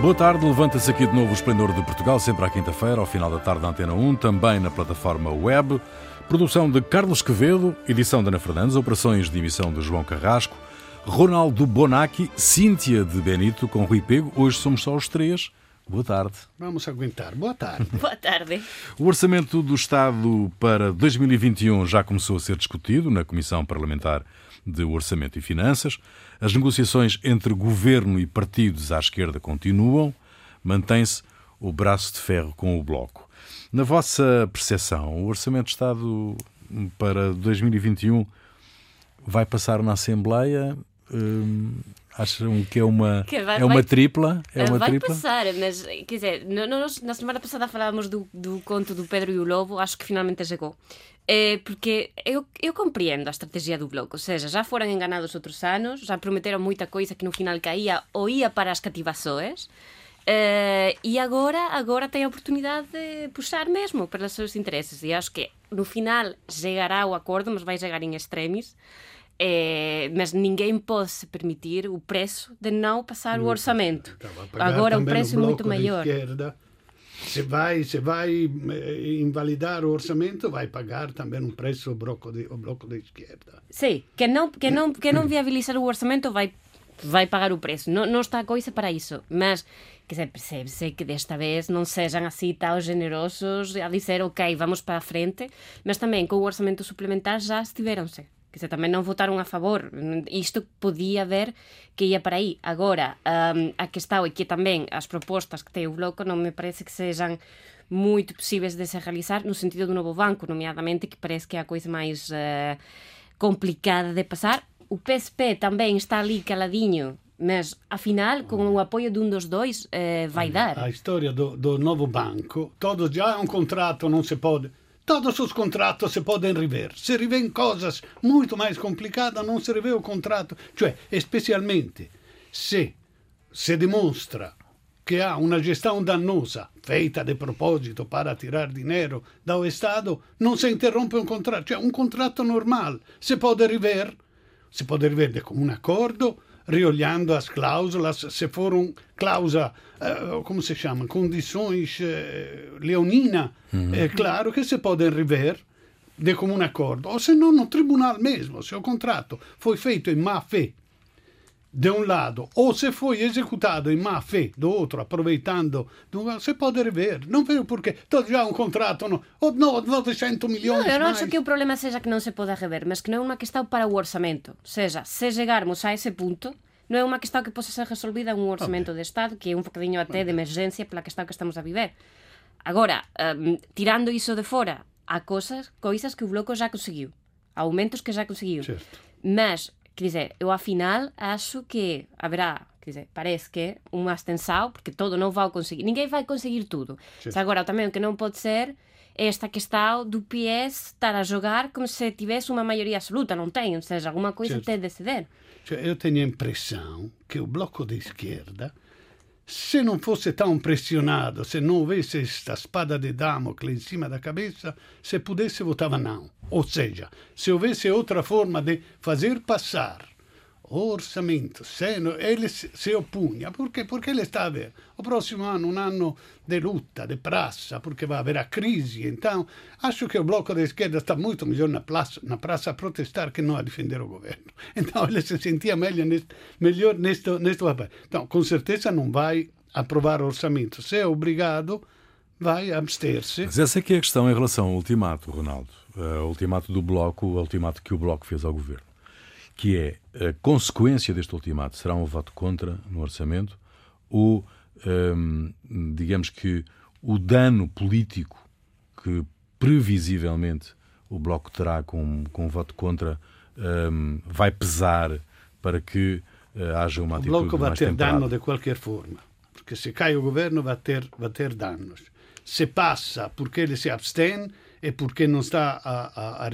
Boa tarde, levanta-se aqui de novo o Esplendor de Portugal, sempre à quinta-feira, ao final da tarde na Antena 1, também na plataforma web. Produção de Carlos Quevedo, edição de Ana Fernandes, operações de emissão de João Carrasco, Ronaldo Bonacci, Cíntia de Benito com Rui Pego. Hoje somos só os três. Boa tarde. Vamos aguentar. Boa tarde. Boa tarde. O Orçamento do Estado para 2021 já começou a ser discutido na Comissão Parlamentar de Orçamento e Finanças. As negociações entre governo e partidos à esquerda continuam. Mantém-se o braço de ferro com o Bloco. Na vossa percepção, o Orçamento de Estado para 2021 vai passar na Assembleia? Hum, acham que é uma, que vai, é uma vai, tripla? É uma vai tripla? passar, mas quer dizer, nós, na semana passada falávamos do, do conto do Pedro e o Lobo, acho que finalmente chegou. É porque eu, eu compreendo a estrategia do Bloco, ou seja, já foram enganados outros anos, já prometeram muita coisa que no final caía ou ia para as cativações, Uh, e agora agora tem a oportunidade de puxar mesmo pelos seus interesses e acho que no final chegará o acordo mas vai chegar em extremis é, mas ninguém pode se permitir o preço de não passar o orçamento. Agora o preço é muito maior. Se vai, se vai eh, invalidar o orçamento, vai pagar também um preço o bloco de, o bloco de esquerda. Sim, que não, que não, que não viabilizar o orçamento vai, vai pagar o preço. Não, não está a coisa para isso. Mas que se percebe-se que desta vez não sejam assim tão generosos a dizer ok, vamos para a frente, mas também com o orçamento suplementar já estiveram-se que se tamén non votaron a favor. Isto podía ver que ia para aí. Agora, um, a que está e que tamén as propostas que ten o Bloco non me parece que sejam moito posibles de se realizar no sentido do novo banco, nomeadamente, que parece que é a coisa máis uh, complicada de pasar. O PSP tamén está ali caladinho, mas afinal, con o apoio dun dos dois, eh, vai dar. A história do, do novo banco, todo já é um contrato, non se pode Todos os contratos se podem rever. Se revêem coisas muito mais complicadas, não se revê o contrato. Cioè, especialmente se se demonstra che ha una gestione dannosa, feita de proposito para tirar dinheiro do Estado, non si interrompe un contratto. Cioè, un contratto normale se pode rever, se pode rever de comum acordo, riolhando as cláusulas, se foram cláusula, uh, como se chama, condições uh, leonina, uhum. é claro que se podem rever de comum acordo, ou se não no tribunal mesmo, se o contrato foi feito em má fé de um lado, ou se foi executado em má fé do outro, aproveitando, se pode rever. Não vejo porque todo já um contrato, não, ou não, 900 milhões. Não, eu não acho que o problema seja que não se pode rever, mas que não é uma questão para o orçamento. Seja, se chegarmos a esse ponto, non é unha questão que possa ser resolvida un orçamento okay. de Estado, que é un bocadinho até de emergencia pela questão que estamos a viver. Agora, um, tirando iso de fora, há cosas, coisas que o Bloco já conseguiu. Aumentos que já conseguiu. Certo. Mas, quer dizer, eu afinal acho que haverá quer dizer, parece que unha extensão, porque todo non vai conseguir, ninguén vai conseguir tudo. Certo. Agora, tamén o que non pode ser é esta questão do PS estar a jogar como se tivesse uma maioria absoluta, não tem, ou seja, alguma coisa certo. tem de ceder. Cioè, io tengo l'impressione che il blocco di schierda, se non fosse tão pressionato, se non avesse questa spada di Damocle in cima da cabeça, se potesse votava não. Ou seja, se houvesse outra forma de fazer passar orçamento, se ele se opunha, porque, porque ele está a ver. O próximo ano, um ano de luta, praça, porque vai haver a crise. Então, acho que o bloco da esquerda está muito melhor na praça, a protestar que não a defender o governo. Então, ele se sentia melhor neste, melhor neste, neste papel. Então, com certeza não vai aprovar orçamento. Se é obrigado, vai abster-se. Mas essa é que é a questão em relação ao ultimato, Ronaldo. Uh, ultimato do bloco, o ultimato que o bloco fez ao governo que é a consequência deste ultimato será um voto contra no orçamento ou, hum, digamos que, o dano político que previsivelmente o Bloco terá com, com um voto contra hum, vai pesar para que uh, haja uma atitude O Bloco vai ter temperada. dano de qualquer forma, porque se cai o governo vai ter, vai ter danos. Se passa porque ele se abstém, é porque não está a, a, a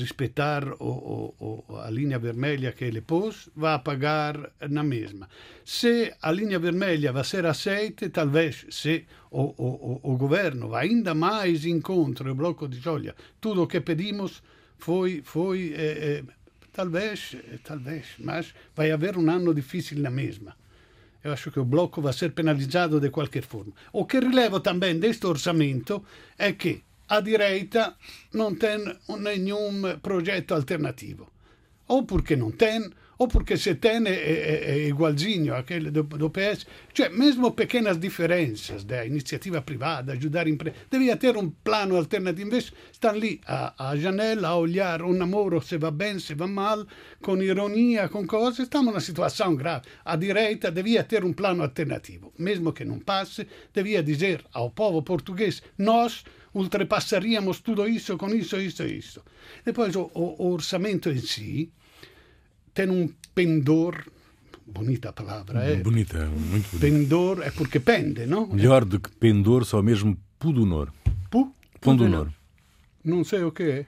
o, o, a linha vermelha que ele pôs, vai pagar na mesma. Se a linha vermelha vai ser aceita, talvez se o, o, o governo vai ainda mais incontro o bloco de olha, tudo o que pedimos foi, foi eh, eh, talvez, talvez, mas vai haver um ano difícil na mesma. eu acho que o bloco vai ser penalizado de qualquer forma. O que rilevo também deste orçamento é que a direita não tem nenhum projeto alternativo. Ou porque não tem, ou porque se tem é, é, é igualzinho àquele do, do PS. Cioè, mesmo pequenas diferenças da iniciativa privada, ajudar empresas, devia ter um plano alternativo. Invece stanno lì a, a janela a olhar um namoro se va bene, se va mal, com ironia, com cose. Stiamo in una situazione grave. A direita devia ter um plano alternativo. Mesmo que não passe, devia dizer ao povo português, nós ultrapassaríamos tudo isso com isso, isso e isso. Depois o, o, orçamento em si tem um pendor bonita a palavra, é? Bonita, muito bonita. Pendor é porque pende, não? Melhor do que pendor, só mesmo pudonor. Pu? Pundonor. Não sei o que é.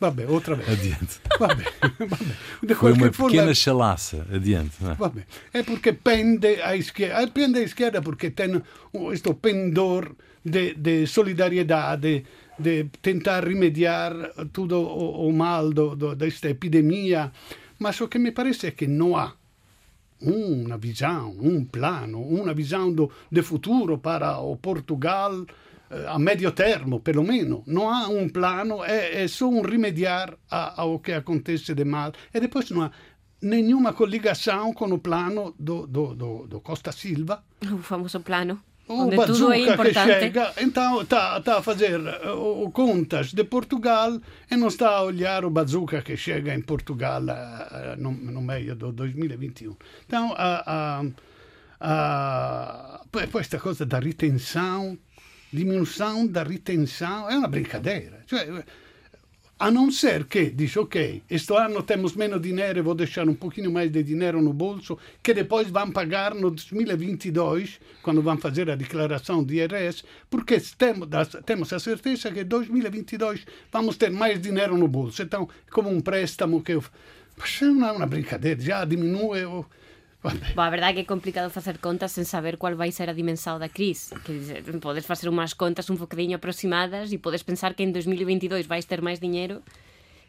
Vabbè, outra vez. Adiante. Vabbè, vabbè. De Foi uma forma, pequena chalaça. Adiante. não é? Vabbè. É porque pende à esquerda. Pende à esquerda porque tem este pendor de, de solidariedade, de tentar remediar tudo o, o mal desta epidemia. Mas o que me parece é que não há uma visão, um plano, uma visão do, de futuro para o Portugal eh, a médio termo, pelo menos. Não há um plano, é, é só um remediar a- ao que acontece de mal. E depois não há nenhuma coligação com o plano do, do, do, do Costa Silva. O famoso plano. O onde tudo é bazooka que importante. chega, então está tá a fazer uh, o contas de Portugal e não está a olhar o bazooka que chega em Portugal uh, no, no meio do 2021. Então, a, a, a, poi questa cosa da ritenção, diminuição da ritenção, é uma brincadeira. Cioè, a não ser que diz, ok, este ano temos menos dinheiro e vou deixar um pouquinho mais de dinheiro no bolso, que depois vão pagar no 2022, quando vão fazer a declaração de IRS, porque temos, temos a certeza que em 2022 vamos ter mais dinheiro no bolso. Então, é como um préstamo que... eu- Mas é uma, brincadeira, já diminui. Vabbè. Bom, a verdade é que é complicado facer contas sen saber qual vai ser a dimensão da crise. Que dizer, podes facer umas contas un bocadinho aproximadas e podes pensar que en 2022 vais ter máis dinheiro,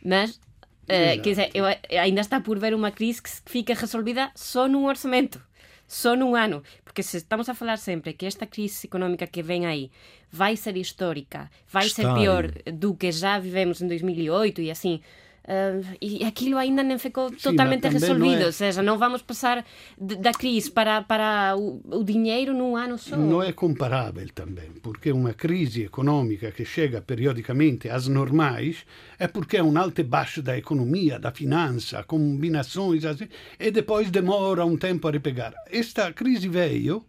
mas eh, que dizer, eu, ainda está por ver unha crise que fica resolvida só nun orçamento. Só num ano. Porque se estamos a falar sempre que esta crise económica que vem aí vai ser histórica, vai ser Está pior aí. do que já vivemos em 2008 e assim. Eh, e aquilo ainda nem ficou mas totalmente resolvido. é- Ou seja, não vamos passar de- da crise para, para o, o dinheiro num ano só. Não é comparável também, porque uma crise econômica que chega periodicamente às normais é porque é um alto e baixo da economia, da finança, combinações assim, e depois demora um tempo a repegar. Esta crise veio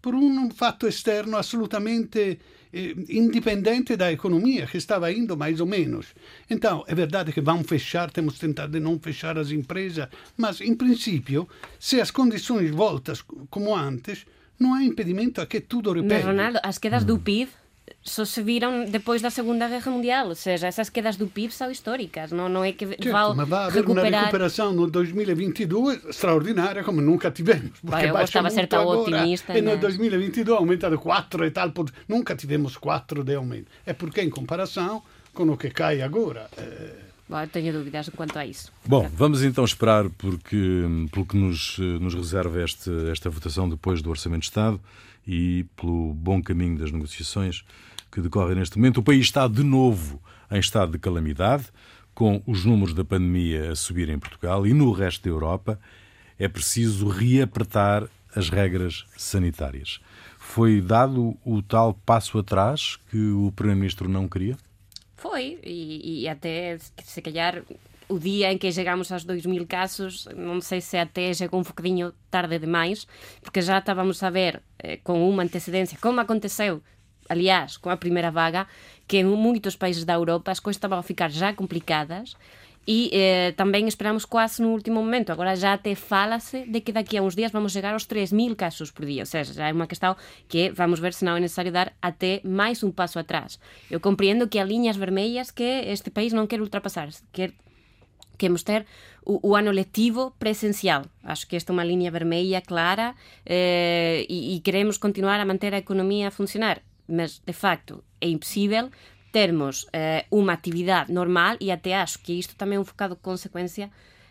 por um fato externo assolutamente eh, independente da economia, que estava indo mais ou menos. Então, é verdade que vão fechar, temos tentado de não fechar as empresas, mas, em princípio, se as condições voltam como antes, não há impedimento a que tudo Mas, repete. Ronaldo, as quedas do PIB só se viram depois da Segunda Guerra Mundial. Ou seja, essas quedas do PIB são históricas. Não, não é que Certo, vão mas vai haver uma recuperar... recuperação no 2022 extraordinária como nunca tivemos. Porque Vai, eu baixa gostava de ser tão agora, otimista, E no mas- 2022 aumenta de 4 e tal. Por... Nunca tivemos 4 de aumento. É porque em comparação com o que cai agora. eh, Bom, eu tenho dúvidas quanto a isso. Bom, vamos então esperar porque, pelo que nos, eh, nos reserva este, esta votação depois do Orçamento de Estado e pelo bom caminho das negociações que decorrem neste momento. O país está de novo em estado de calamidade, com os números da pandemia a subir em Portugal e no resto da Europa. É preciso reapertar as regras sanitárias. Foi dado o tal passo atrás que o Primeiro-Ministro não queria? Foi, e, e até se calhar o dia em que chegamos aos 2 mil casos, não sei se até chegou um bocadinho tarde demais, porque já estávamos a ver eh, uma antecedência, como aconteceu, aliás, com a primeira vaga, que em muitos países da Europa as coisas estavam a ficar já complicadas e eh, também esperamos quase no último momento. Agora já até fala-se de que daqui a uns dias vamos chegar aos 3 mil casos por dia. Ou seja, já é uma questão que vamos ver se não é necessário dar até mais um passo atrás. Eu compreendo que há linhas vermelhas que este país não quer ultrapassar. Quer queremos ter o, o ano letivo presencial. Acho que esta é uma linha vermelha clara eh, e, e queremos continuar a manter a economia a funcionar. Mas, de facto, é impossível termos eh, uma atividade normal e até acho que isto também é um bocado consequência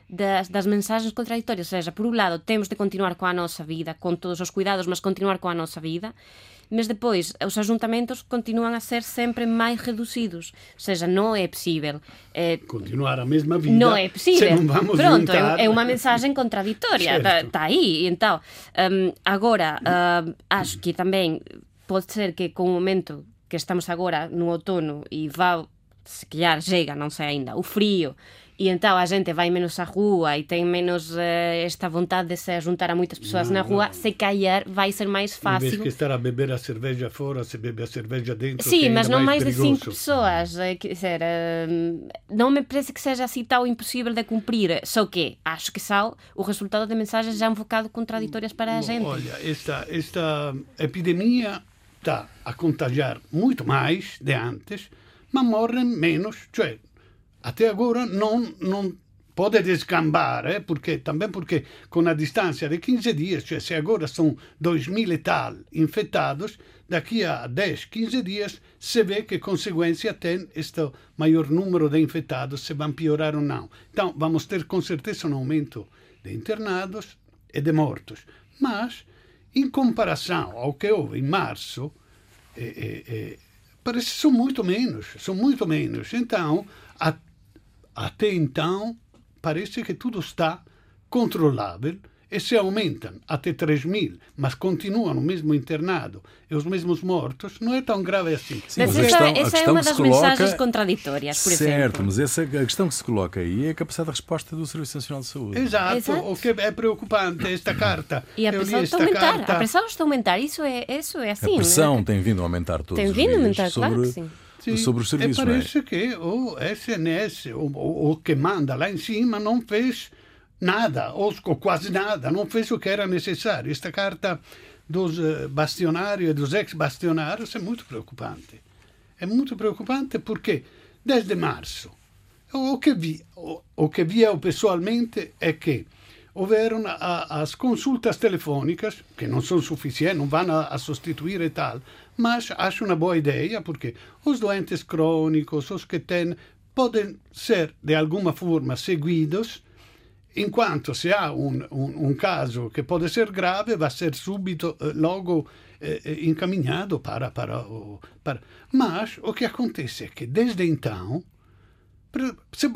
das, das mensagens contraditórias. Ou seja, por um lado, temos de continuar coa nosa vida, con todos os cuidados, mas continuar coa nosa vida, mas depois os ajuntamentos continuam a ser sempre máis reducidos. Ou seja, non é possível. Eh, Continuar a mesma vida. Non é possível. Se non vamos Pronto, juntar... é unha mensagem contradictoria. Está tá aí. Entón, um, agora, uh, acho que tamén pode ser que con o momento que estamos agora no outono e vá, se calhar, chega, non sei ainda, o frío e então a gente vai menos à rua e tem menos uh, esta vontade de se juntar a muitas pessoas não, na rua, não. se calhar vai ser mais fácil. Em vez que estar a beber a cerveja fora, se bebe a cerveja dentro. Sim, mas não mais, mais de cinco pessoas. É, quer dizer, uh, não me parece que seja assim tão impossível de cumprir. Só que acho que são o resultado de mensagens já um bocado contraditórias para a gente. Olha, esta, esta epidemia está a contagiar muito mais de antes, mas morrem menos. Cioè, até agora não, pode descambar, eh? porque, também porque com a distância de 15 dias, cioè se agora são 2 mil e tal infectados, daqui a 10, 15 dias se vê que consequência tem este maior número de infectados, se vão piorar ou não. Então, vamos ter com certeza um aumento de internados e de mortos. Mas, em comparação ao que houve em março, eh, eh, parece que são muito menos, são muito menos. Então, a até então, parece que tudo está controlável e se aumentam até 3 mil, mas continuam no mesmo internado e os mesmos mortos, não é tão grave assim. Sim, mas, essa, questão, essa é uma das coloca... mensagens contraditórias, por certo, exemplo. Certo, mas essa, a questão que se coloca aí é a capacidade de resposta do Serviço Nacional de Saúde. Exato, Exato. o que é preocupante é esta carta. E a pressão está a aumentar, carta... a pressão está a aumentar, isso é, isso é assim. A pressão é? tem vindo a aumentar todos Tem vindo a aumentar, sobre... claro que sim Sim, sobre os serviços. E parece que o SNS, o, o, que manda lá em cima, não fez nada, ou, ou quase nada, não fez o que era necessário. Esta carta dos eh, bastionários e dos ex-bastionários é muito preocupante. É muito preocupante porque, desde março, o que vi, o, o que vi eu pessoalmente é que houveram as consultas telefónicas, que não são suficientes, não vão a, a substituir e tal, mas acho uma boa ideia porque os doentes crônicos, os que têm, podem ser de alguma forma seguidos enquanto se há um, caso que pode ser grave, vai ser subito, eh, logo eh, eh encaminhado para, para, para. Mas o que acontece é que desde então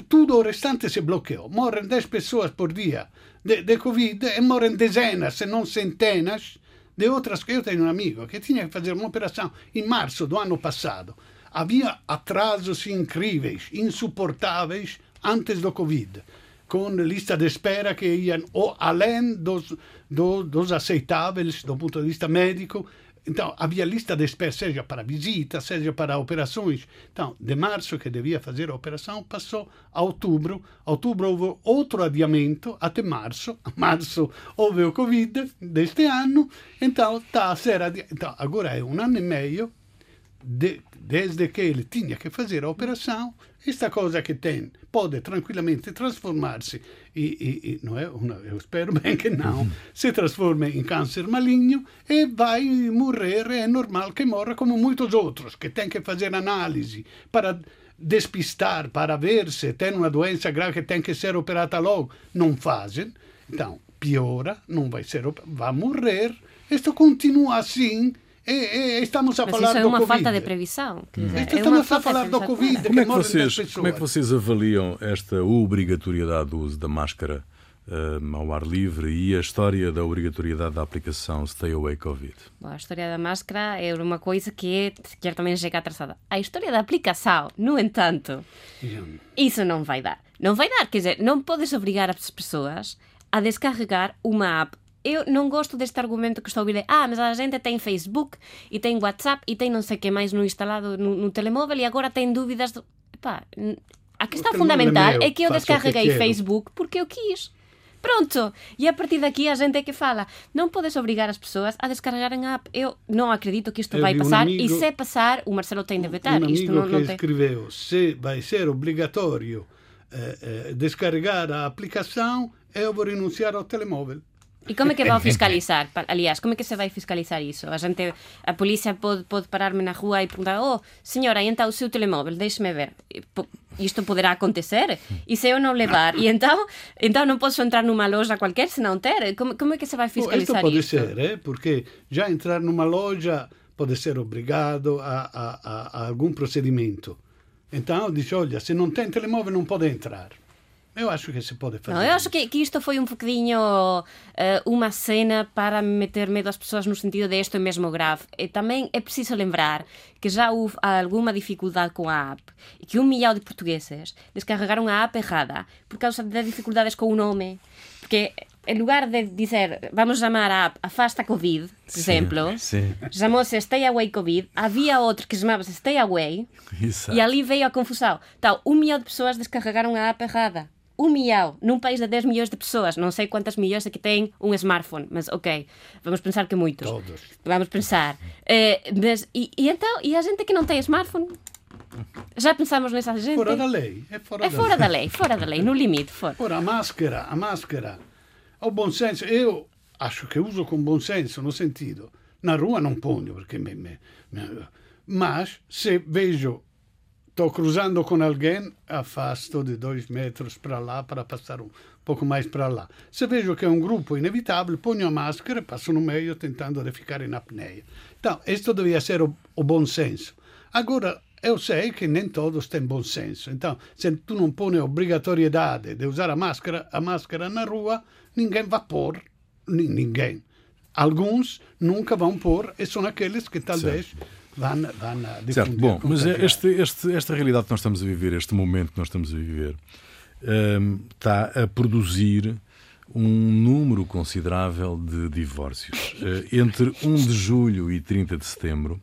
tudo o restante se bloqueou. Morrem 10 pessoas por dia de, de Covid e morrem dezenas, se não centenas, de outras. Eu tenho um amigo que tinha que fazer uma operação em março do ano passado. Havia atrasos incríveis, insuportáveis, antes do Covid, com lista de espera que iam além dos, do, dos aceitáveis do ponto de vista médico então, havia lista de espera, seja para visita, seja para operações. Então, de março, que devia fazer a operação, passou a outubro. Outubro houve outro adiamento até março. Março houve o Covid deste ano. Então, está a ser adi... então, agora é um ano e meio de, desde que ele tinha que fazer a operação esta coisa que tem pode tranquilamente transformar-se e, e, não é? Uma, eu espero bem que não uhum. se transforme em câncer maligno e vai morrer é normal que morra como muitos outros que têm que fazer análise para despistar para ver se tem uma doença grave que tem que ser operada logo. Não fazem. Então piora não vai ser vai morrer. Isto continua assim e, e, estamos a Mas falar isso é uma COVID. falta de previsão. É estamos a falar do Covid. Como é, que vocês, como é que vocês avaliam esta obrigatoriedade do uso da máscara uh, ao ar livre e a história da obrigatoriedade da aplicação Stay Away Covid? Bom, a história da máscara é uma coisa que é, também chega atrasada. A história da aplicação, no entanto, isso não vai dar. Não vai dar, quer dizer, não podes obrigar as pessoas a descarregar uma app eu não gosto deste argumento que estou a ouvir. Ah, mas a gente tem Facebook e tem WhatsApp e tem não sei o que mais no instalado no, no telemóvel e agora tem dúvidas. Do... Epá, a questão fundamental é, é que eu descarreguei que Facebook porque eu quis. Pronto. E a partir daqui a gente é que fala. Não podes obrigar as pessoas a descarregarem a app. Eu não acredito que isto eu vai passar. Um amigo, e se passar, o Marcelo tem de vetar. Um isto não, não que tem... escreveu se vai ser obrigatório eh, eh, descarregar a aplicação, eu vou renunciar ao telemóvel. E como é que vai fiscalizar? Aliás, como é que se vai fiscalizar iso? A gente, a polícia pode, pode pararme na rua e perguntar oh, señora, e então o seu telemóvel, deixe-me ver. Isto poderá acontecer? E se eu não levar? E então, então não posso entrar numa loja qualquer se não ter? Como, como é que se vai fiscalizar isto? Isto pode ser, eh? porque já entrar numa loja pode ser obrigado a, a, a, a algum procedimento. Então diz, olha, se não tem telemóvel não pode entrar. Eu acho que se pode fazer. Não, eu acho que, que isto foi um bocadinho uh, uma cena para meter medo às pessoas no sentido de isto é mesmo grave. E também é preciso lembrar que já houve alguma dificuldade com a app e que um milhão de portugueses descarregaram a app errada por causa de dificuldades com o nome. Porque em lugar de dizer vamos chamar a app Afasta Covid, por exemplo, chamou-se Stay Away Covid, havia outro que chamava-se Stay Away Exato. e ali veio a confusão. Então, um milhão de pessoas descarregaram a app errada um milhão num país de 10 milhões de pessoas. Não sei quantas milhões aqui têm um smartphone, mas ok, vamos pensar que muitos. Todos. Vamos pensar. Uh, mas, e, e, então, e a gente que não tem smartphone? Já pensamos nessa gente? Fora da lei. É fora, é da, fora lei. da lei, fora da lei, no limite. Fora. Ora, a máscara, a máscara, o bom senso, eu acho que uso com bom senso, no sentido, na rua não ponho, perché me, me, me mas se vejo estou cruzando com alguém, afasto de dois metros para lá para passar um pouco mais para lá. Se vejo que é um grupo inevitável, ponho a máscara e passo no meio tentando de ficar em apneia. Então, isto devia ser o, o bom senso. Agora, eu sei que nem todos têm bom senso. Então, se tu não põe obrigatoriedade de usar a máscara, a máscara na rua, ninguém vai pôr, ninguém. Alguns nunca vão pôr e são aqueles que talvez certo vá na, vá na certo, bom, mas este, este, esta realidade que nós estamos a viver, este momento que nós estamos a viver, um, está a produzir um número considerável de divórcios. Uh, entre 1 de julho e 30 de setembro,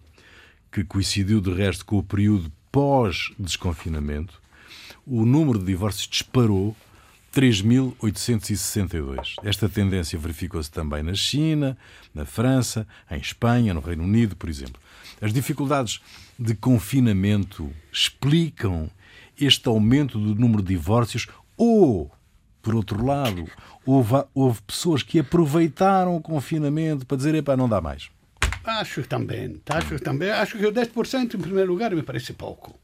que coincidiu de resto com o período pós-desconfinamento, o número de divórcios disparou 3.862. Esta tendência verificou-se também na China, na França, em Espanha, no Reino Unido, por exemplo. As dificuldades de confinamento explicam este aumento do número de divórcios ou, por outro lado, houve, houve pessoas que aproveitaram o confinamento para dizer, epá, não dá mais? Acho também, acho também. Acho que o 10% em primeiro lugar me parece pouco.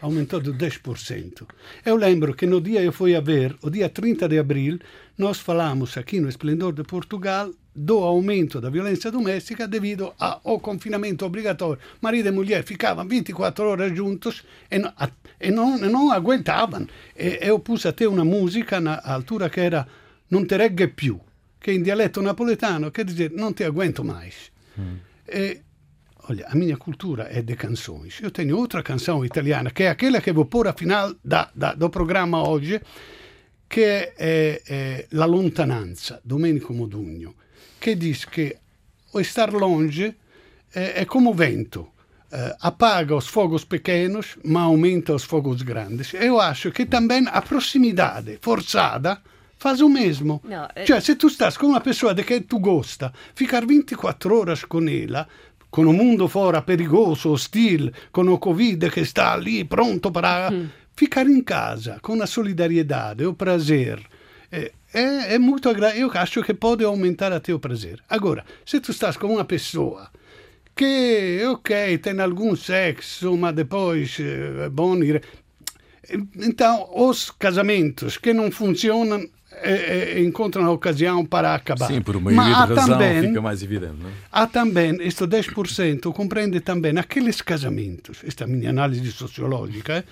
Aumentou de 10%. Eu lembro que no dia eu fui a ver, o dia 30 de abril, nós falamos aqui no Esplendor de Portugal do aumento da violência doméstica devido ao confinamento obrigatório. Marido e mulher ficavam 24 horas juntos e, não, e não, não aguentavam. E eu pus até uma música na altura que era Non te regge più, che in dialetto napoletano quer dizer non ti aguento mais. Mm. E, olha, a minha cultura é de canções. Eu tenho outra canção italiana, que é aquela que vou pôr a final da, da, do programa hoje, che è, è La lontananza, Domenico Modugno che diz que estar longe é, é como o vento. Uh, apaga os fogos pequenos, mas aumenta os fogos grandes. Eu acho que também a proximidade forçada faz o mesmo. Eh... Cioè, se tu estás com uma pessoa de que tu gosta, ficar 24 horas com ela, com o mundo fora perigoso, hostil, com o Covid que está ali pronto para mm. ficar em casa, com a solidariedade, o prazer, é, é, é muito agradável. Eu acho que pode aumentar até o prazer. Agora, se tu estás com uma pessoa que, ok, tem algum sexo, mas depois é bom ir. Então, os casamentos que não funcionam é, é, encontram a ocasião para acabar. Sim, por uma de razão também, fica mais evidente. Não? Há também, este 10% compreende também aqueles casamentos, esta é a minha análise sociológica,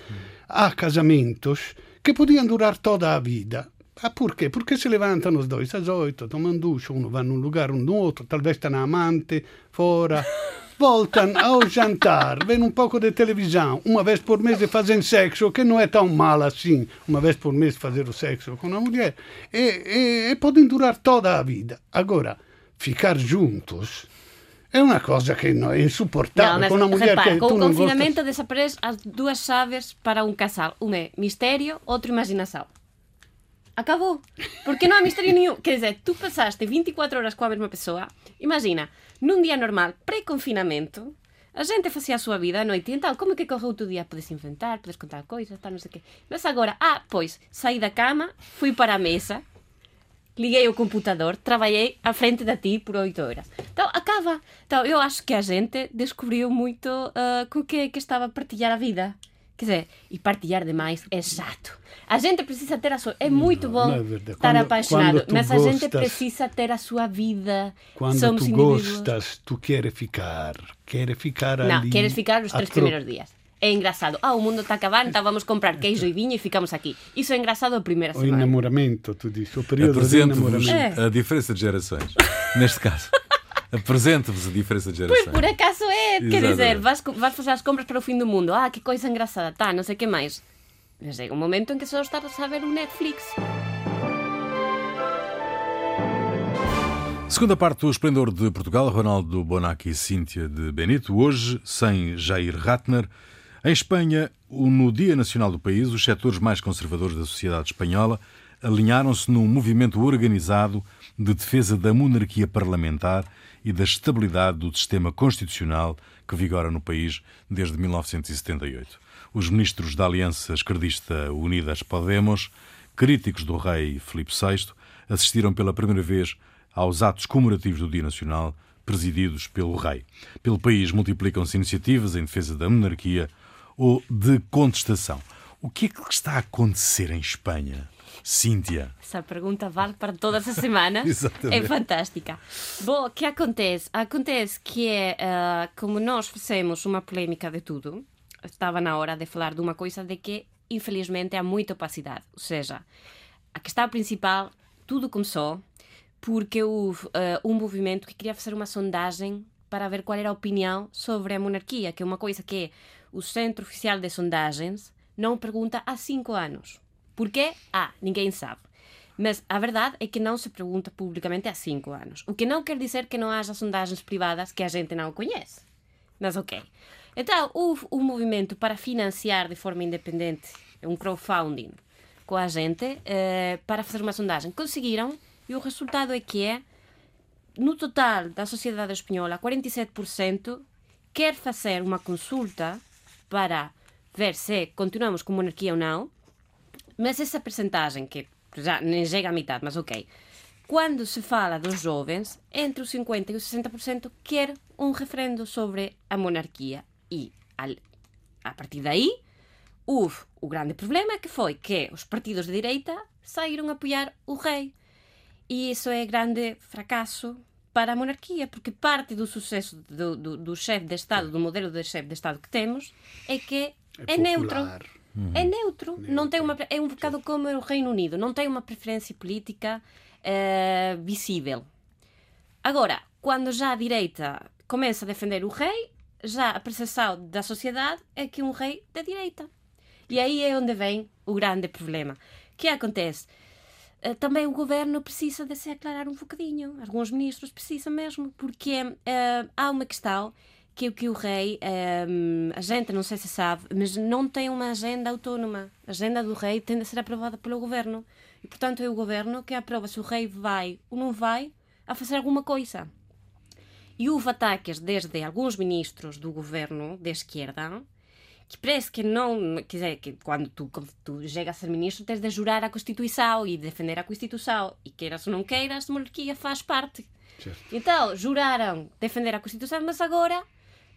há casamentos que podiam durar toda a vida, Ah, perché? Perché si levantano os dois às oito, tomam um ducho, uno va num lugar, um no outro, talvez está na amante, fora, voltam ao jantar, vêem um pouco de televisão, uma vez por mês fazem sexo, que não é tão mal assim, uma vez por mês fazer o sexo com uma mulher, e, e, e podem durar toda a vida. Agora, ficar juntos é uma coisa que não é insuportável. Não, com uma mulher repara, que com o confinamento gostas... desaparecem as duas chaves para um casal. Um é mistério, outro imaginação. Acabou. Porque non hai misterio nenhum. Quer dizer, tú pasaste 24 horas coa mesma persoa. Imagina, nun día normal, pre-confinamento, a xente facía a súa vida a noite e tal, como que correu o teu día? Podes inventar, podes contar coisas, tal, non sei que. Mas agora, ah, pois, saí da cama, fui para a mesa, liguei o computador, trabalhei à frente de ti por oito horas. Então, acaba. Então, eu acho que a gente descobriu muito uh, com o que, que estava a partilhar a vida. Quer dizer, e partilhar demais é chato. A gente precisa ter a sua. É muito bom não é verdade. estar Quando- apaixonado, quando mas a gente gostas- precisa ter a sua vida. Quando Somos tu indivíduos. gostas, tu queres ficar. Queres ficar Não, ali. queres ficar os a três tro- primeiros dias. É engraçado. Ah, o mundo está acabando, então vamos comprar queijo e vinho e ficamos aqui. Isso é engraçado a primeira O semana. enamoramento, tu dizes. O período de enamoramento. É. a diferença de gerações. Neste caso. Apresento-vos a diferença de Pois, gerações. por acaso é, quer Exatamente. dizer, vais, vais fazer as compras para o fim do mundo. Ah, que coisa engraçada, tá, não sei o que mais. Mas chega um momento em que só estás a ver o Netflix. Segunda parte do Esplendor de Portugal, Ronaldo Bonacci e Cíntia de Benito. Hoje, sem Jair Ratner. Em Espanha, no Dia Nacional do país, os setores mais conservadores da sociedade espanhola alinharam-se num movimento organizado de defesa da monarquia parlamentar e da estabilidade do sistema constitucional que vigora no país desde 1978. Os ministros da Aliança Esquerdista Unidas Podemos, críticos do rei Filipe VI, assistiram pela primeira vez aos atos comemorativos do Dia Nacional, presididos pelo rei. Pelo país multiplicam-se iniciativas em defesa da monarquia ou de contestação. O que é que está a acontecer em Espanha? Cíntia. Essa pergunta vale para todas as semanas. Exatamente. É fantástica. Bom, o que acontece? Acontece que ah, como nós fizemos uma polêmica de tudo, estava na hora de falar de uma coisa de que, infelizmente, há muita opacidade. Ou seja, a questão principal, tudo começou porque houve ah, um movimento que queria fazer uma sondagem para ver qual era a opinião sobre a monarquia, que é uma coisa que o Centro Oficial de Sondagens não pergunta há cinco anos. Porquê? Ah, ninguém sabe. Mas a verdade é que não se pergunta publicamente há cinco anos. O que não quer dizer que não haja sondagens privadas que a gente não conhece. Mas ok. Então, houve um movimento para financiar de forma independente, um crowdfunding, com a gente, eh, para fazer uma sondagem. Conseguiram, e o resultado é que é, no total da sociedade espanhola, 47% quer fazer uma consulta para ver se continuamos com monarquia ou não, mas essa percentagem, que já nem chega à metade, mas ok, quando se fala dos jovens, entre os 50% e os 60% quer um referendo sobre a monarquia. E, a partir daí, houve o grande problema que foi que os partidos de direita saíram a apoiar o rei. E isso é grande fracasso para a monarquia, porque parte do sucesso do, do, do chefe de Estado, do modelo de chefe de Estado que temos, é que é, neutro. Popular. É neutro. Não tem uma, é um bocado como o Reino Unido, não tem uma preferência política eh, visível. Agora, quando já a direita começa a defender o rei, já a percepção da sociedade é que um rei da direita. E aí é onde vem o grande problema. O que acontece? Eh, Também o governo precisa de se aclarar um bocadinho. Alguns ministros precisam mesmo, porque eh, há uma questão que, que o rei, eh, a gente não sei se sabe, mas não tem uma agenda autónoma. A agenda do rei tem de ser aprovada pelo governo. E, portanto, é o governo que aprova se o rei vai ou não vai a fazer alguma coisa. E houve ataques desde alguns ministros do governo de esquerda que parece que não. Quer dizer, que quando tu, quando tu chegas a ser ministro tens de jurar a Constituição e defender a Constituição. E queiras ou não queiras, a monarquia faz parte. Certo. Então, juraram defender a Constituição, mas agora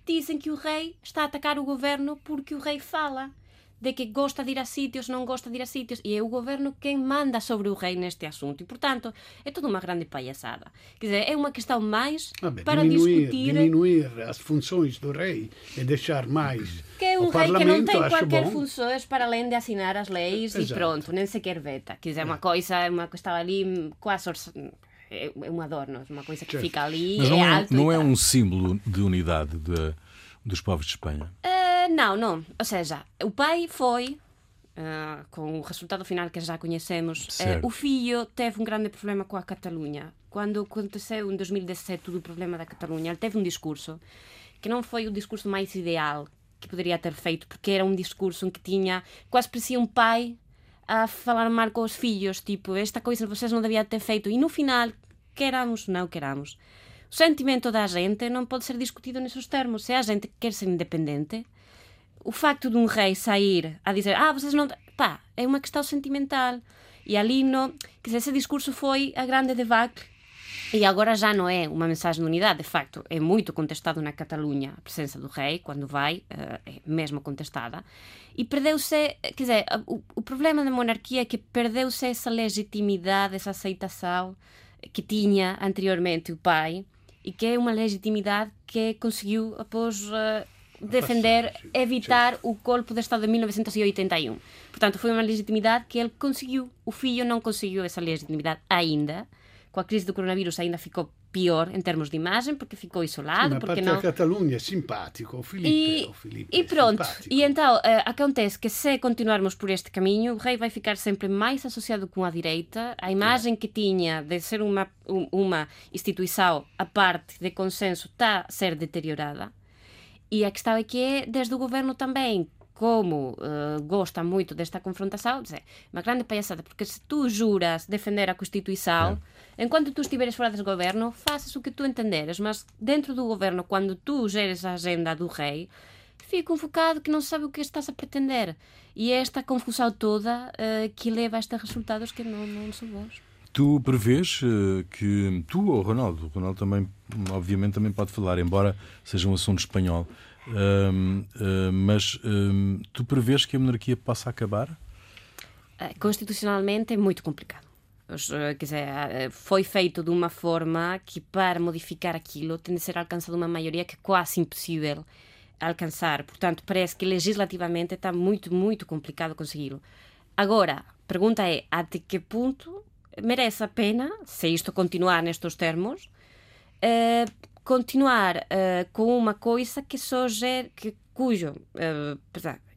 dizem que o rei está a atacar o governo porque o rei fala de que gosta de ir a sítios, não gosta de ir a sítios, e é o governo quem manda sobre o rei neste assunto. E, portanto, é toda uma grande palhaçada. Quer dizer, é uma questão mais Vabbè, para diminuir, discutir diminuir as funções do rei e deixar mais que é um rei que não tem qualquer funções para além de assinar as leis e Exato. pronto, nem sequer veta. Quer dizer, é uma coisa, é uma questão ali quase é é um adorno, é uma coisa que Certo. fica ali, Mas é não é, e não é um símbolo de unidade de- dos povos de Espanha. Ah, não, não. Ou seja, o pai foi, ah, com o resultado final que já conhecemos, eh, o filho teve um grande problema com a Catalunha. Quando aconteceu em 2017 tudo o problema da Catalunha, ele teve um discurso que não foi o discurso mais ideal que poderia ter feito, porque era um discurso em que tinha, quase parecia um pai a falar mal com os filhos, tipo, esta coisa vocês não deviam ter feito. E no final, queramos, não queramos. O sentimento da gente não pode ser discutido nesses termos. Se a gente quer ser independente, o facto de um rei sair a dizer ah, vocês não... Pá, é uma questão sentimental. E ali, no, dizer, esse discurso foi a grande debacle e agora já não é uma mensagem de unidade, de facto, é muito contestado na Catalunha a presença do rei, quando vai, eh, é mesmo contestada. E perdeu-se, quer dizer, o, o problema da monarquia é que perdeu-se essa legitimidade, essa aceitação que tinha anteriormente o pai, e que é uma legitimidade que conseguiu, após uh, defender, evitar o golpe de Estado de 1981. Portanto, foi uma legitimidade que ele conseguiu. O filho não conseguiu essa legitimidade ainda com a crise do coronavírus ainda ficou pior em termos de imagem, porque ficou isolado. Sim, porque não... a Catalunha é simpático, o Filipe, e, o Filipe e é pronto, simpático. e então uh, acontece que se continuarmos por este caminho, o rei vai ficar sempre mais associado com a direita. A imagem que tinha de ser uma, uma instituição a parte de consenso está a ser deteriorada. E a questão é que é desde o governo também como uh, gosta muito desta confrontação, dizer, uma grande palhaçada, porque se tu juras defender a Constituição, é. Enquanto tu estiveres fora do governo, faças o que tu entenderes, mas dentro do governo, quando tu geres a agenda do rei, fica um focado que não sabe o que estás a pretender. E é esta confusão toda uh, que leva a estes resultados que não, não são bons. Tu prevês uh, que tu ou Ronaldo, o Ronaldo também, obviamente, também pode falar, embora seja um assunto espanhol, uh, mas um, tu prevês que a monarquia possa acabar? Constitucionalmente é muito complicado. Eh, quer dizer, eh, foi feito de uma forma que para modificar aquilo tem de ser alcançada uma maioria que é quase impossível alcançar. Portanto, parece que legislativamente está muito, muito complicado consegui-lo. Agora, a pergunta é até que ponto merece a pena, se isto continuar nestes termos, continuar uh, com uma coisa que só gera, que, cujo uh,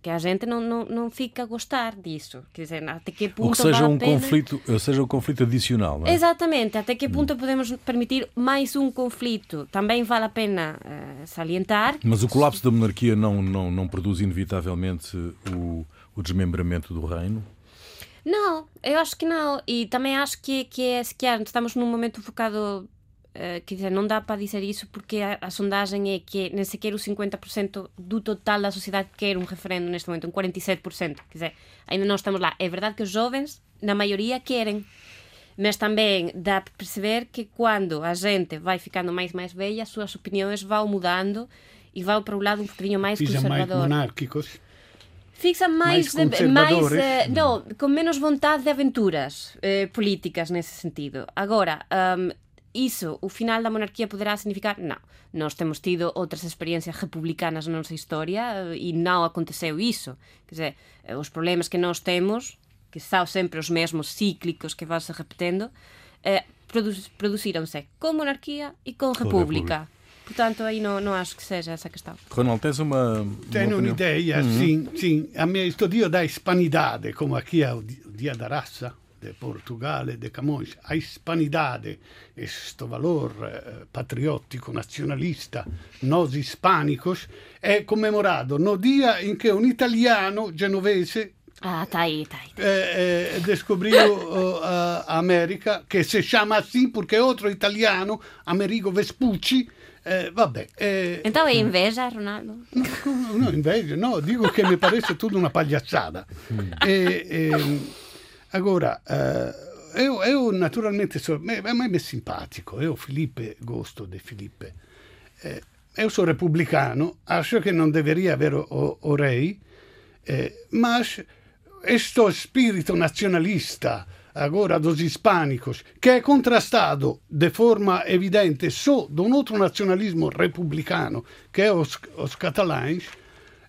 que a gente não, não, não fica a gostar disso. Quer dizer, até que ponto Ou que seja vale um conflito, seja um conflito adicional, não é? Exatamente, até que ponto hum. podemos permitir mais um conflito. Também vale a pena uh, salientar. Mas o colapso da monarquia não, não, não produz inevitavelmente o, o desmembramento do reino? Não, eu acho que não. E também acho que, que, é, que estamos num momento focado Uh, quer dizer, não dá para dizer isso porque a, a sondagem é que nem sequer os 50% do total da sociedade quer um referendo neste momento, um 47%. Quer dizer, ainda não estamos lá. É verdade que os jovens, na maioria, querem. Mas também dá para perceber que quando a gente vai ficando mais mais velha, as suas opiniões vão mudando e vão para o lado um bocadinho mais Fica conservador. mais monárquicos. Fixa mais, mais, de, mais uh, não, com menos vontade de aventuras uh, políticas nesse sentido. Agora, um, Iso, o final da monarquía poderá significar? Non. Nós temos tido outras experiencias republicanas na nosa historia e non aconteceu iso. Quer dizer, eh, os problemas que nós temos, que são sempre os mesmos cíclicos que vão se repetendo, eh, produciram-se com monarquia e com república. Portanto, aí não, não acho que seja essa questão. Ronald, tens uma. Tenho uma ideia, uhum. sim, sim. A minha, este dia da hispanidade, como aqui é o dia da raça, de Portugal, de Camões, a hispanidade, este valor eh, patriótico, nacionalista, nós hispânicos, é comemorado no dia em que um italiano genovese Ah, tá aí, tá aí. Eh, eh, descobriu uh, a América, que se chama assim porque outro italiano, Amerigo Vespucci, eh, vabbè. Eh, então é inveja, Ronaldo? No, no, inveja, no, dico che mi parece tutta una pagliazzata. e, e, Agora, uh, eu, eu naturalmente sou, a me é simpático, eu Felipe gosto de Felipe. Eh, eu sou republicano, acho que não deveria haver o, o rei, eh, mas este espírito nacionalista agora dos hispânicos, que é contrastado de forma evidente só de um outro nacionalismo republicano, que é os, os catalães,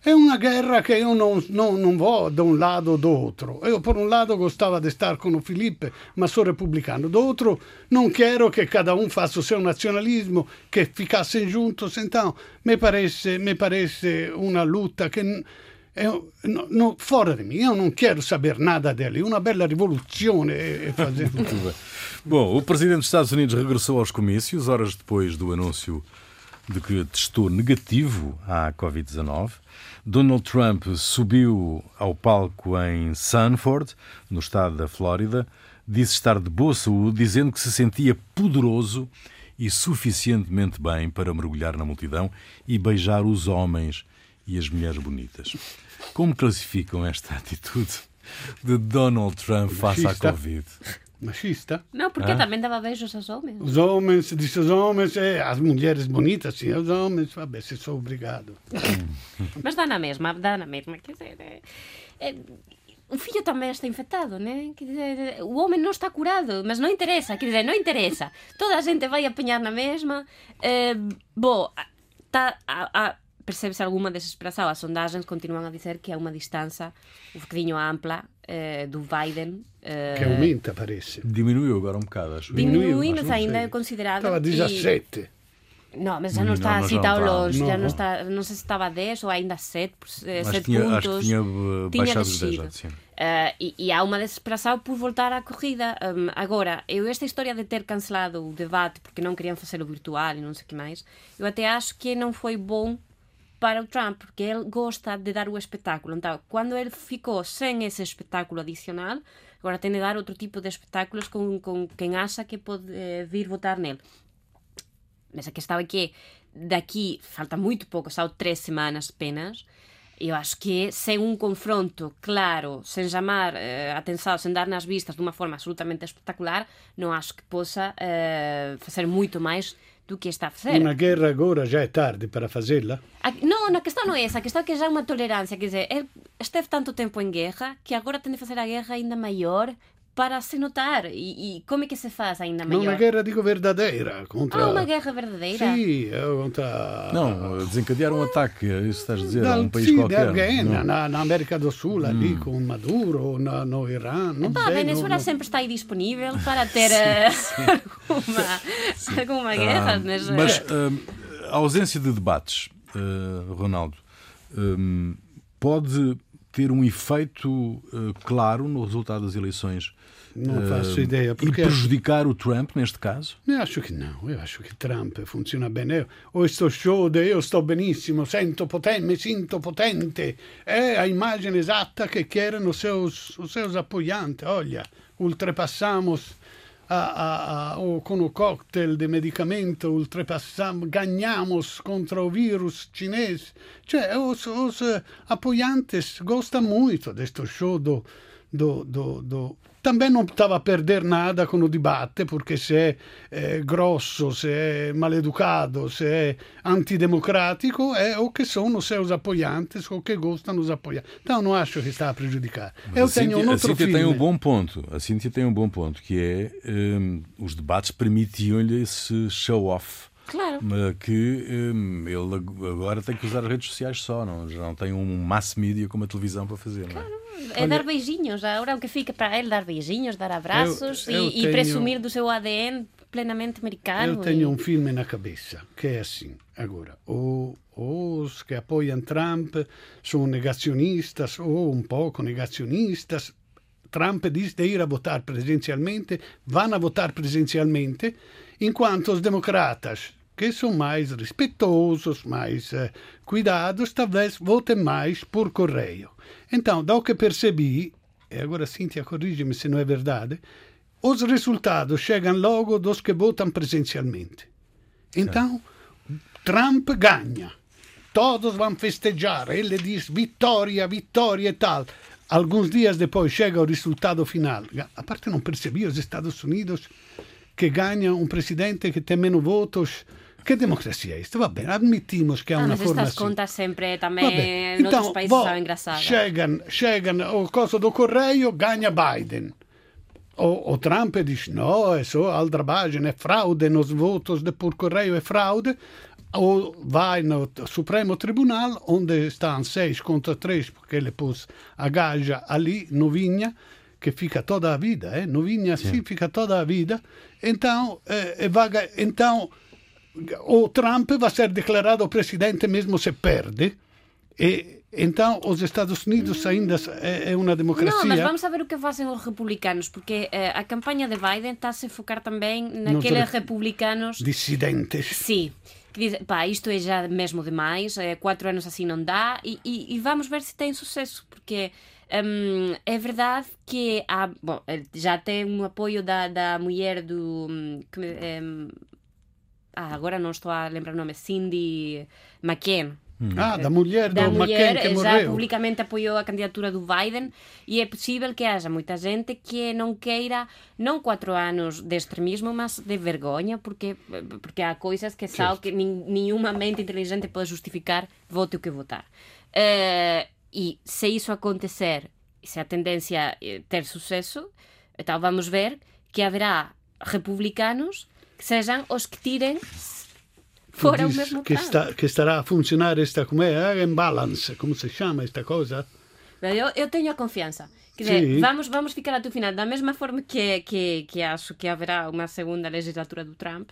é uma guerra que eu não, não, não vou de um lado ou do outro. Eu, por um lado, gostava de estar com o Felipe, mas sou republicano. Do outro, não quero que cada um faça o seu nacionalismo, que ficassem juntos. Então, me parece, me parece uma luta que. Eu, no, no, fora de mim, eu não quero saber nada dele. Uma bela revolução é fazer. Bom, o presidente dos Estados Unidos regressou aos comícios horas depois do anúncio de que testou negativo à Covid-19. Donald Trump subiu ao palco em Sanford, no estado da Flórida, disse estar de boa saúde, dizendo que se sentia poderoso e suficientemente bem para mergulhar na multidão e beijar os homens e as mulheres bonitas. Como classificam esta atitude? de Donald Trump face à. Covid? Machista? Não, porque Ah. também dava beijos aos homens. Os homens, disse os homens, é, as mulheres bonitas, sim, os homens, vabbè, se sou obrigado. Mas dá na mesma, dá na mesma. Quer dizer, é, é, o filho também está infectado, né? Quer dizer, o homem não está curado, mas não interessa, quer dizer, não interessa. Toda a gente vai apanhar na mesma. Eh, bom, tá, a, a, percebe-se alguma desesperação. As sondagens continuam a dizer que há uma distância um bocadinho ampla eh, do Biden. eh, Che aumenta, parece. Diminuiu agora um bocado, acho. Diminuiu, Diminui, mas não ainda sei. é considerado. Estava a e- 17. Não, mas já não Não, está não, assim tão não longe. Já Não. não está. Não sei se estava a 10 ou ainda a 7, por, eh, Acho 7 que tinha, pontos. acho que tinha uh, Tinha baixado os 10 descido. já, sim. Eh, e, e há uma desesperação por voltar à corrida. Um, agora, eu esta história de ter cancelado o debate porque não queriam fazer o virtual e não sei o que mais, eu até acho que não foi bom para o Trump, porque ele gosta de dar o espetáculo. Então, quando ele ficou sem esse espetáculo adicional, agora tem de dar outro tipo de espetáculos com, com quem acha que pode eh, vir votar nele. Mas a questão é que daqui falta muito pouco, são três semanas apenas. Eu acho que sem um confronto claro, sem chamar eh, atenção, sem dar nas vistas de uma forma absolutamente espetacular, não acho que possa eh, fazer muito mais do que está a fazer. Una guerra agora já é tarde para fazê-la? Não, a questão não é essa, a questão é que já há uma tolerância, quer dizer, ele esteve tanto tempo em guerra que agora tem de fazer a guerra ainda maior para se notar. E, e como é que se faz ainda Não maior? uma guerra, digo, verdadeira. Contra... Há uma guerra verdadeira? Sì, é contra... Não, desencadear um ataque, é isso estás a dizer, a Dal, um país sì, qualquer. da alguém, Não. na, na América do Sul, ali com Maduro, na, no Irã, não Pá, a sei. Venezuela não- sempre está aí disponível para ter eh, alguma, alguma guerra, Ah, mas, eh, mas hum, a ausência de debates, uh, Ronaldo, hum, pode ter um efeito uh, claro no resultado das eleições Não uh, faço ideia, e porque prejudicar o Trump neste caso? io acho che no, io acho che Trump funziona bene. Io ho questo show de io sto benissimo, sento potente, mi sento potente. È a immagine esatta che erano seus, os seus apoiantes. Olha, ultrapassamos a, a, a, o, con o cocktail de medicamento, ultrapassamos, ganhamos contra o vírus chinês. Cioè, os, os eh, apoiantes gostam muito deste show do, do, do, do... Também não estava a perder nada com o debate, porque se é eh, grosso, se é maleducado, se é antidemocrático, é o que são os seus apoiantes, o que gostam dos apoiantes. Então, não acho que está a prejudicar. Eu a tenho Cíntia, um a outro Cíntia filme. tem um bom ponto. A Cíntia tem um bom ponto, que é hum, os debates permitiam-lhe esse show-off. Claro. mas Que hum, ele ag- agora tem que usar as redes sociais só, não, já não tem um mass media como a televisão para fazer. Não é? É dar beijinhos. Agora o que fica para ele dar beijinhos, dar abraços Eu- eu e, e tenho- presumir do seu ADN plenamente americano. Eu tenho e- um filme na cabeça que é assim. Agora, o- os que apoiam Trump são negacionistas ou um pouco negacionistas. Trump diz de ir a votar presencialmente, vão a votar presencialmente, enquanto os democratas, que são mais respeitosos, mais eh, cuidados, talvez votem mais por correio. Então, do que percebi, e agora Cíntia corrige-me se não é verdade, os resultados chegam logo dos que votam presencialmente. Então, Trump ganha. Todos vão festejar. Ele diz vitória, vitória e tal. Alguns dias depois chega o resultado final. A parte não percebi os Estados Unidos que ganha um presidente que tem menos votos. Que democracia é isto? Va bene, admitimos que há Ah, uma mas forma estas assim. contas sempre também Vabbè, em outros então, países são engraçadas. chegam, chegam o coso do correio, ganha Biden. O, o Trump diz, no, é só aldrabagem, é fraude nos votos de por correio, é fraude. Ou vai no Supremo Tribunal, onde estão seis contra três, porque ele pôs a gaja ali, novinha, que fica toda a vida, eh? novinha assim, fica toda a vida. Então, eh, vaga, então o Trump vai ser declarado presidente mesmo se perde. E então os Estados Unidos ainda é, é uma democracia. Não, mas vamos saber o que fazem os republicanos, porque eh, a campanha de Biden está a se focar também naqueles re- republicanos dissidentes. Sim. Que dizem, pá, isto é já mesmo demais, eh, quatro anos assim não dá, e, e- e vamos ver se tem sucesso, porque hum, é verdade que há, bom, ele já tem um apoio da, da mulher do. hum, que me- hum, ah, agora não estou a lembrar o nome, Cindy McCain. Ah, da mulher da do mulher McCain que já morreu. publicamente apoiou a candidatura do Biden e é possível que haja muita gente que não queira não quatro anos de extremismo, mas de vergonha, porque porque há coisas que sabe que nin, nenhuma mente inteligente pode justificar vote o que votar. Eh, e se isso acontecer, se a tendência eh, ter sucesso, então vamos ver que haverá republicanos que sejam os que tirem fora o mesmo Trump. sta, che starà a funzionare esta com'è? Eh, imbalance, come si chiama esta? Mas Eu, eu tenho a confiança. Quer dizer, Sim. vamos, vamos ficar até o final. Da mesma forma que, que, que acho que haverá uma segunda legislatura do Trump,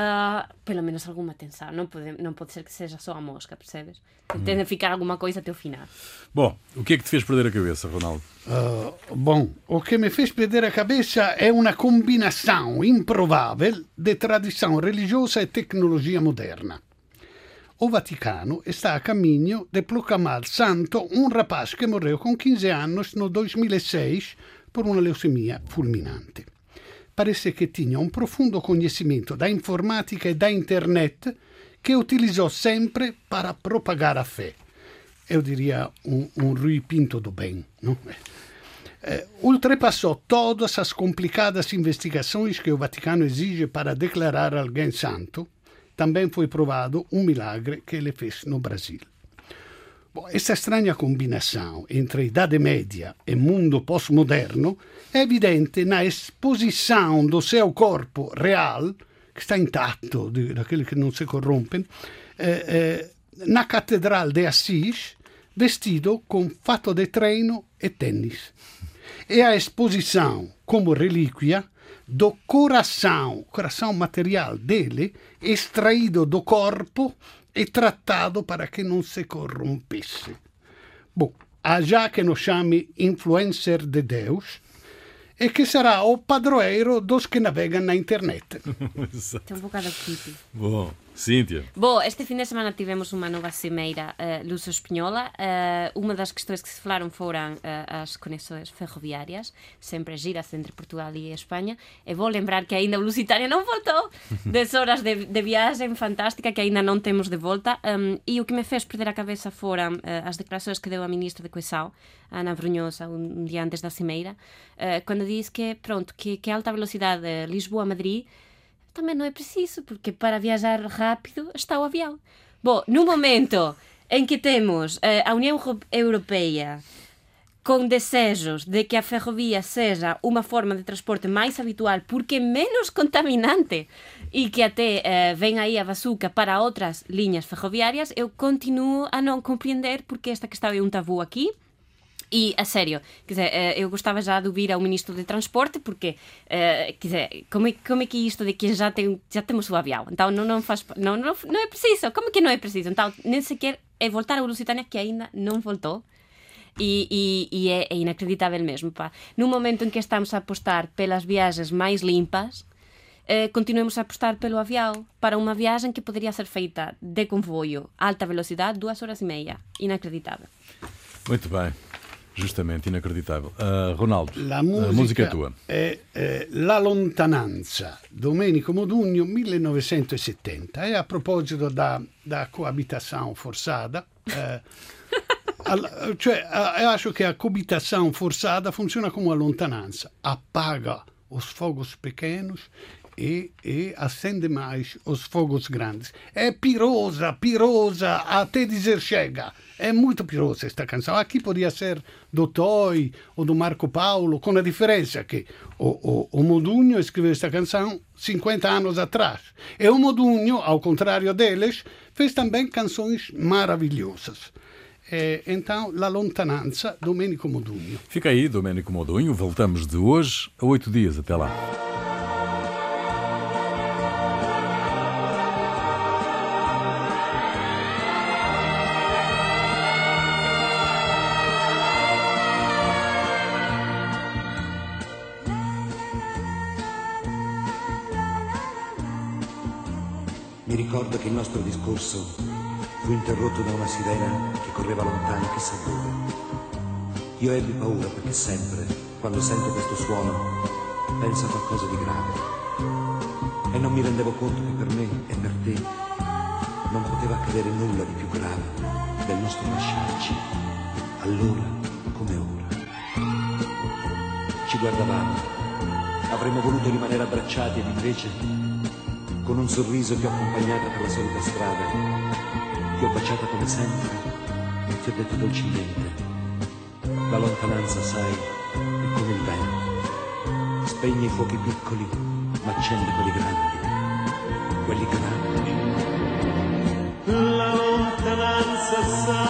ah, pelo menos alguma atenção. Não pode, não pode ser que seja só a mosca, percebes? Tem de ficar alguma coisa até o final. Bom, o que é que te fez perder a cabeça, Ronaldo? Uh, bom, o che mi fez perder a cabeça è una combinação improvável de tradição religiosa e tecnologia moderna. O Vaticano está a caminho de proclamar santo um rapaz que morreu com 15 anos no 2006 por uma leucemia fulminante. Parece che tinha un profondo conhecimento da informatica e da internet che utilizzò sempre para propagar a fé. Eu diria um, um Rui Pinto do bem. Não? Eh, ultrapassou todas as complicadas investigações que o Vaticano exige para declarar alguém santo. Também foi provado um milagre que ele fez no Brasil. Bom, estranha combinação entre Idade Média e mundo pós-moderno é evidente na exposição do seu corpo real, que está intacto, daquele que não se corrompem, eh, eh, na Catedral de Assis, vestido com fato de treino e tênis. E a exposição como relíquia do coração, coração material dele, extraído do corpo e tratado para que não se corrompesse. Bom, há já que nos chame influencer de Deus e que será o padroeiro dos que navegam na internet. Tem um bocado creepy. Bom, Cíntia. Bom, este fim de semana tivemos uma nova cimeira uh, luso-espanhola. Uh, uma das questões que se falaram foram uh, as conexões ferroviárias, sempre giras entre Portugal e Espanha. E vou lembrar que ainda o Lusitânia não voltou das horas de, de viagem fantástica que ainda não temos de volta. Um, e o que me fez perder a cabeça foram uh, as declarações que deu a ministra de Coesão, Ana Brunhosa, um dia antes da cimeira, quando disse que, pronto, que, que a alta velocidade Lisboa-Madrid também não é preciso, porque para viajar rápido está o avião. Bom, no momento em que temos eh, a União Euro- Europeia com desejos de que a ferrovia seja uma forma de transporte mais habitual porque é menos contaminante e que até eh, vem aí a bazuca para outras linhas ferroviárias, eu continuo a não compreender porque esta questão é um tabu aqui e, a sério, quer dizer, eh, eu gostava já de ouvir ao Ministro de Transporte, porque, eh, quer dizer, como é, como é que isto de que já, tem, já temos o avião? Então, não, não, faz, não, não, não é preciso. Como que não é preciso? Então, nem sequer é voltar a Lusitânia, que ainda não voltou. E, e, e é, é inacreditável mesmo. Pá. No momento em que estamos a apostar pelas viagens mais limpas, eh, continuemos a apostar pelo avião para uma viagem que poderia ser feita de comboio, alta velocidade, duas horas e meia. Inacreditável. Muito bem. Justamente, inacreditável. Ah, Ronaldo, La a musica, música é tua. è eh, La lontananza, Domenico Modugno, 1970. E a proposito da, da coabitação forçada, eh, al- cioè, a- eu acho que a coabitação forçada funciona como a lontananza. Apaga os fogos pequenos e, e acende mais os fogos grandes. É pirosa, pirosa, até dizer chega. É muito pirosa esta canção. Aqui podia ser do Toy ou do Marco Paulo, com a diferença que o, o, o Modugno escreveu esta canção 50 anos atrás. E o Modugno, ao contrário deles, fez também canções maravilhosas. Eh, então, La Lontananza, Domenico Modugno. Fica aí, Domênico Modunho. Voltamos de hoje a oito dias. Até lá. nostro discorso fu interrotto da una sirena che correva lontano chissà dove. Io ebbi paura perché sempre, quando sento questo suono, penso a qualcosa di grave. E non mi rendevo conto che per me e per te non poteva accadere nulla di più grave del nostro lasciarci, allora come ora. Ci guardavamo, avremmo voluto rimanere abbracciati ed invece con un sorriso ti ho accompagnata per la solita strada, ti ho baciata come sempre e ti ho detto dolcemente, la lontananza sai è come il vento, spegne i fuochi piccoli ma accende quelli grandi, quelli grandi. La lontananza sai.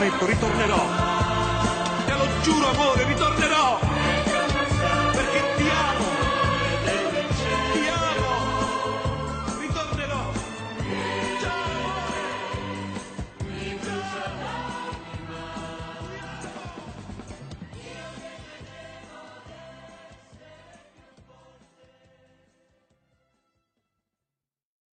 prometto, ritornerò. Te lo giuro, amore.